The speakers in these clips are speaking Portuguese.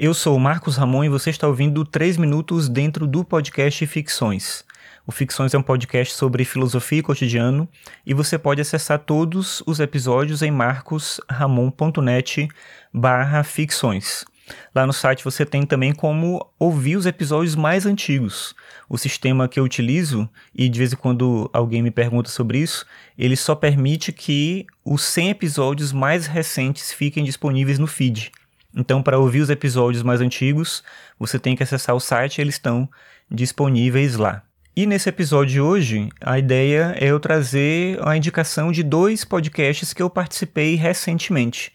Eu sou o Marcos Ramon e você está ouvindo 3 minutos dentro do podcast Ficções. O Ficções é um podcast sobre filosofia e cotidiano e você pode acessar todos os episódios em marcosramon.net barra ficções. Lá no site você tem também como ouvir os episódios mais antigos. O sistema que eu utilizo, e de vez em quando alguém me pergunta sobre isso, ele só permite que os 100 episódios mais recentes fiquem disponíveis no feed. Então, para ouvir os episódios mais antigos, você tem que acessar o site, eles estão disponíveis lá. E nesse episódio de hoje, a ideia é eu trazer a indicação de dois podcasts que eu participei recentemente.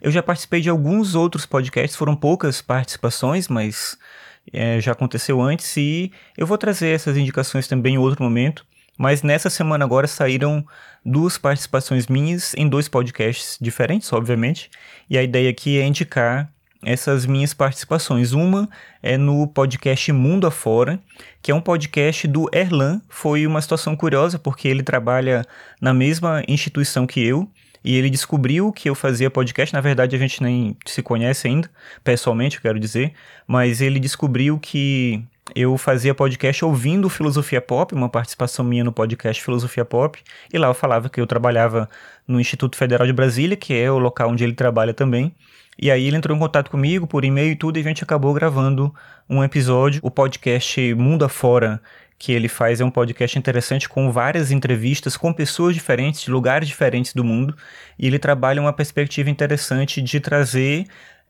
Eu já participei de alguns outros podcasts, foram poucas participações, mas é, já aconteceu antes, e eu vou trazer essas indicações também em outro momento. Mas nessa semana agora saíram duas participações minhas em dois podcasts diferentes, obviamente, e a ideia aqui é indicar essas minhas participações. Uma é no podcast Mundo Afora, que é um podcast do Erlan. Foi uma situação curiosa, porque ele trabalha na mesma instituição que eu, e ele descobriu que eu fazia podcast. Na verdade, a gente nem se conhece ainda, pessoalmente, eu quero dizer. Mas ele descobriu que eu fazia podcast ouvindo Filosofia Pop, uma participação minha no podcast Filosofia Pop. E lá eu falava que eu trabalhava no Instituto Federal de Brasília, que é o local onde ele trabalha também. E aí ele entrou em contato comigo por e-mail e tudo, e a gente acabou gravando um episódio, o podcast Mundo Afora, que ele faz é um podcast interessante com várias entrevistas com pessoas diferentes, de lugares diferentes do mundo, e ele trabalha uma perspectiva interessante de trazer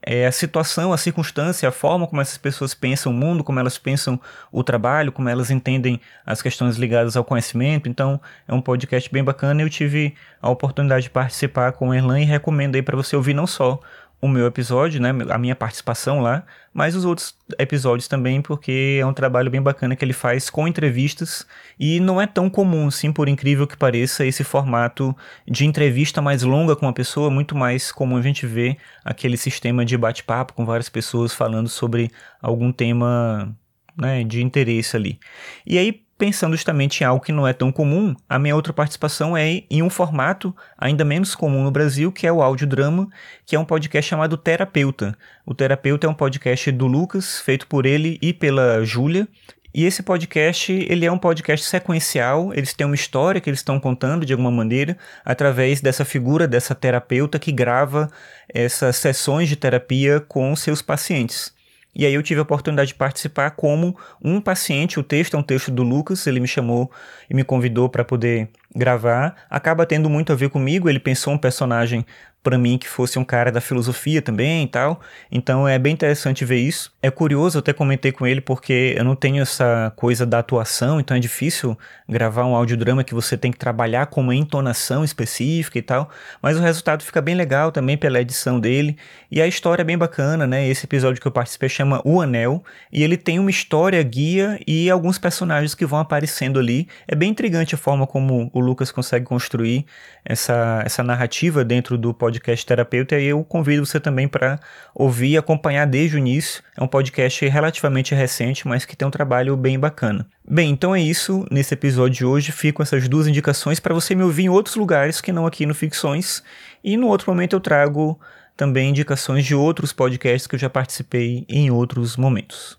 é, a situação, a circunstância, a forma como essas pessoas pensam o mundo, como elas pensam o trabalho, como elas entendem as questões ligadas ao conhecimento. Então, é um podcast bem bacana. Eu tive a oportunidade de participar com o Erlan e recomendo aí para você ouvir não só o meu episódio, né, a minha participação lá, mas os outros episódios também, porque é um trabalho bem bacana que ele faz com entrevistas e não é tão comum, sim, por incrível que pareça, esse formato de entrevista mais longa com uma pessoa, muito mais comum a gente ver aquele sistema de bate-papo com várias pessoas falando sobre algum tema né, de interesse ali. E aí, Pensando justamente em algo que não é tão comum, a minha outra participação é em um formato ainda menos comum no Brasil, que é o audiodrama, que é um podcast chamado Terapeuta. O Terapeuta é um podcast do Lucas, feito por ele e pela Júlia, e esse podcast, ele é um podcast sequencial, eles têm uma história que eles estão contando de alguma maneira, através dessa figura dessa terapeuta que grava essas sessões de terapia com seus pacientes. E aí eu tive a oportunidade de participar como um paciente. O texto é um texto do Lucas, ele me chamou e me convidou para poder gravar. Acaba tendo muito a ver comigo. Ele pensou um personagem para mim que fosse um cara da filosofia também e tal. Então é bem interessante ver isso. É curioso, eu até comentei com ele porque eu não tenho essa coisa da atuação, então é difícil gravar um audiodrama que você tem que trabalhar com uma entonação específica e tal, mas o resultado fica bem legal também pela edição dele e a história é bem bacana, né? Esse episódio que eu participei chama O Anel e ele tem uma história guia e alguns personagens que vão aparecendo ali. É bem intrigante a forma como o Lucas consegue construir essa, essa narrativa dentro do podcast podcast Terapeuta, e eu convido você também para ouvir e acompanhar desde o início. É um podcast relativamente recente, mas que tem um trabalho bem bacana. Bem, então é isso. Nesse episódio de hoje, fico essas duas indicações para você me ouvir em outros lugares que não aqui no Ficções. E no outro momento eu trago também indicações de outros podcasts que eu já participei em outros momentos.